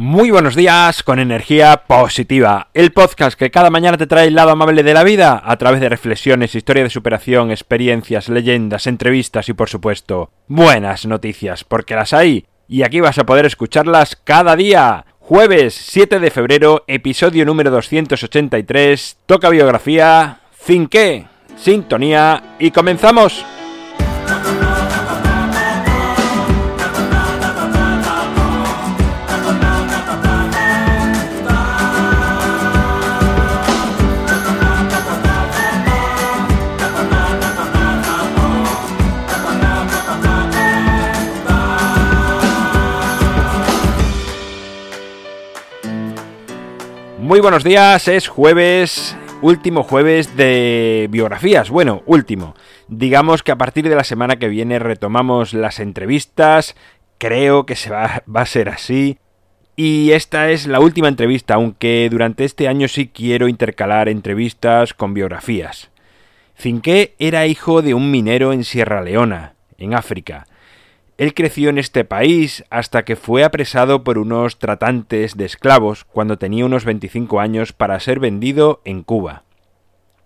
Muy buenos días con energía positiva, el podcast que cada mañana te trae el lado amable de la vida a través de reflexiones, historia de superación, experiencias, leyendas, entrevistas y por supuesto buenas noticias, porque las hay y aquí vas a poder escucharlas cada día. Jueves 7 de febrero, episodio número 283, toca biografía, finqué, sintonía y comenzamos. Muy buenos días, es jueves, último jueves de biografías. Bueno, último. Digamos que a partir de la semana que viene retomamos las entrevistas. Creo que se va, va a ser así. Y esta es la última entrevista, aunque durante este año sí quiero intercalar entrevistas con biografías. Finqué era hijo de un minero en Sierra Leona, en África él creció en este país hasta que fue apresado por unos tratantes de esclavos cuando tenía unos 25 años para ser vendido en Cuba.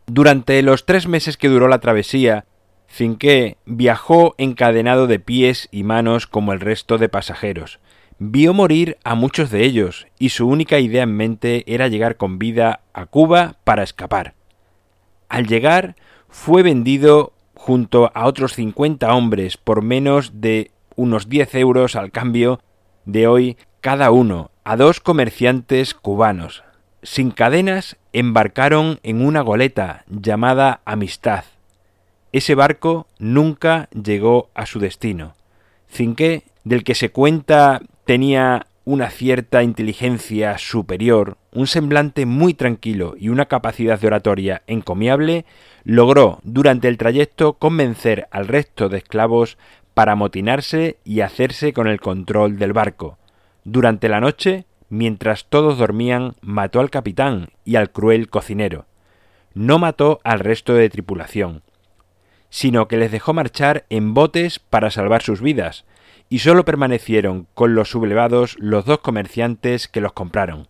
Durante los tres meses que duró la travesía, Finqué viajó encadenado de pies y manos como el resto de pasajeros. Vio morir a muchos de ellos y su única idea en mente era llegar con vida a Cuba para escapar. Al llegar, fue vendido junto a otros 50 hombres por menos de unos 10 euros al cambio de hoy cada uno a dos comerciantes cubanos. Sin cadenas embarcaron en una goleta llamada Amistad. Ese barco nunca llegó a su destino. Cinqué, del que se cuenta tenía una cierta inteligencia superior, un semblante muy tranquilo y una capacidad de oratoria encomiable, logró durante el trayecto convencer al resto de esclavos para amotinarse y hacerse con el control del barco. Durante la noche, mientras todos dormían, mató al capitán y al cruel cocinero. No mató al resto de tripulación, sino que les dejó marchar en botes para salvar sus vidas, y sólo permanecieron con los sublevados los dos comerciantes que los compraron.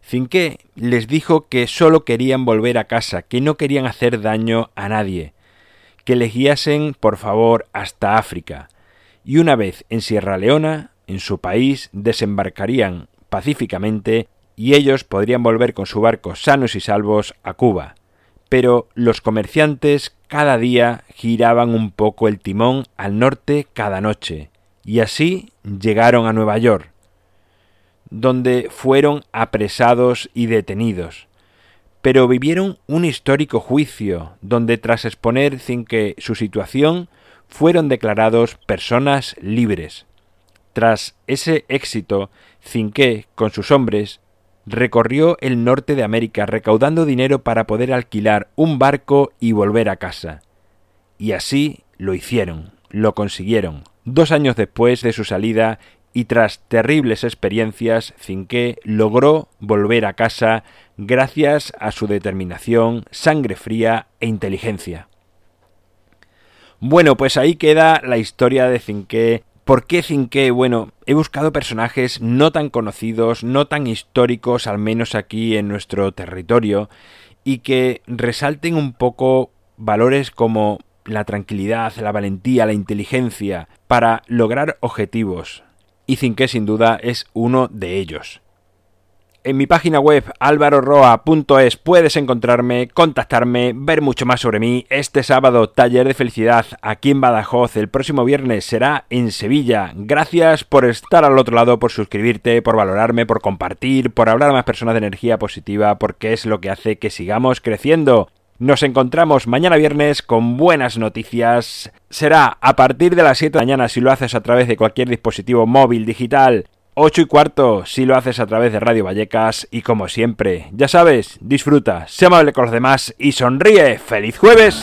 Finqué les dijo que sólo querían volver a casa, que no querían hacer daño a nadie, que les guiasen, por favor, hasta África, y una vez en Sierra Leona, en su país, desembarcarían pacíficamente y ellos podrían volver con su barco sanos y salvos a Cuba. Pero los comerciantes cada día giraban un poco el timón al norte cada noche, y así llegaron a Nueva York, donde fueron apresados y detenidos pero vivieron un histórico juicio, donde tras exponer sin que su situación fueron declarados personas libres. Tras ese éxito, Cinqué, con sus hombres, recorrió el norte de América recaudando dinero para poder alquilar un barco y volver a casa. Y así lo hicieron, lo consiguieron. Dos años después de su salida y tras terribles experiencias, Cinqué logró volver a casa gracias a su determinación, sangre fría e inteligencia. Bueno, pues ahí queda la historia de Cinqué. ¿Por qué Cinqué? Bueno, he buscado personajes no tan conocidos, no tan históricos, al menos aquí en nuestro territorio, y que resalten un poco valores como la tranquilidad, la valentía, la inteligencia, para lograr objetivos, y Cinque sin duda es uno de ellos. En mi página web alvaroroa.es puedes encontrarme, contactarme, ver mucho más sobre mí. Este sábado, taller de felicidad aquí en Badajoz. El próximo viernes será en Sevilla. Gracias por estar al otro lado, por suscribirte, por valorarme, por compartir, por hablar a más personas de energía positiva, porque es lo que hace que sigamos creciendo. Nos encontramos mañana viernes con buenas noticias. Será a partir de las 7 de la mañana si lo haces a través de cualquier dispositivo móvil digital. 8 y cuarto si lo haces a través de Radio Vallecas. Y como siempre, ya sabes, disfruta, sé amable con los demás y sonríe. ¡Feliz jueves!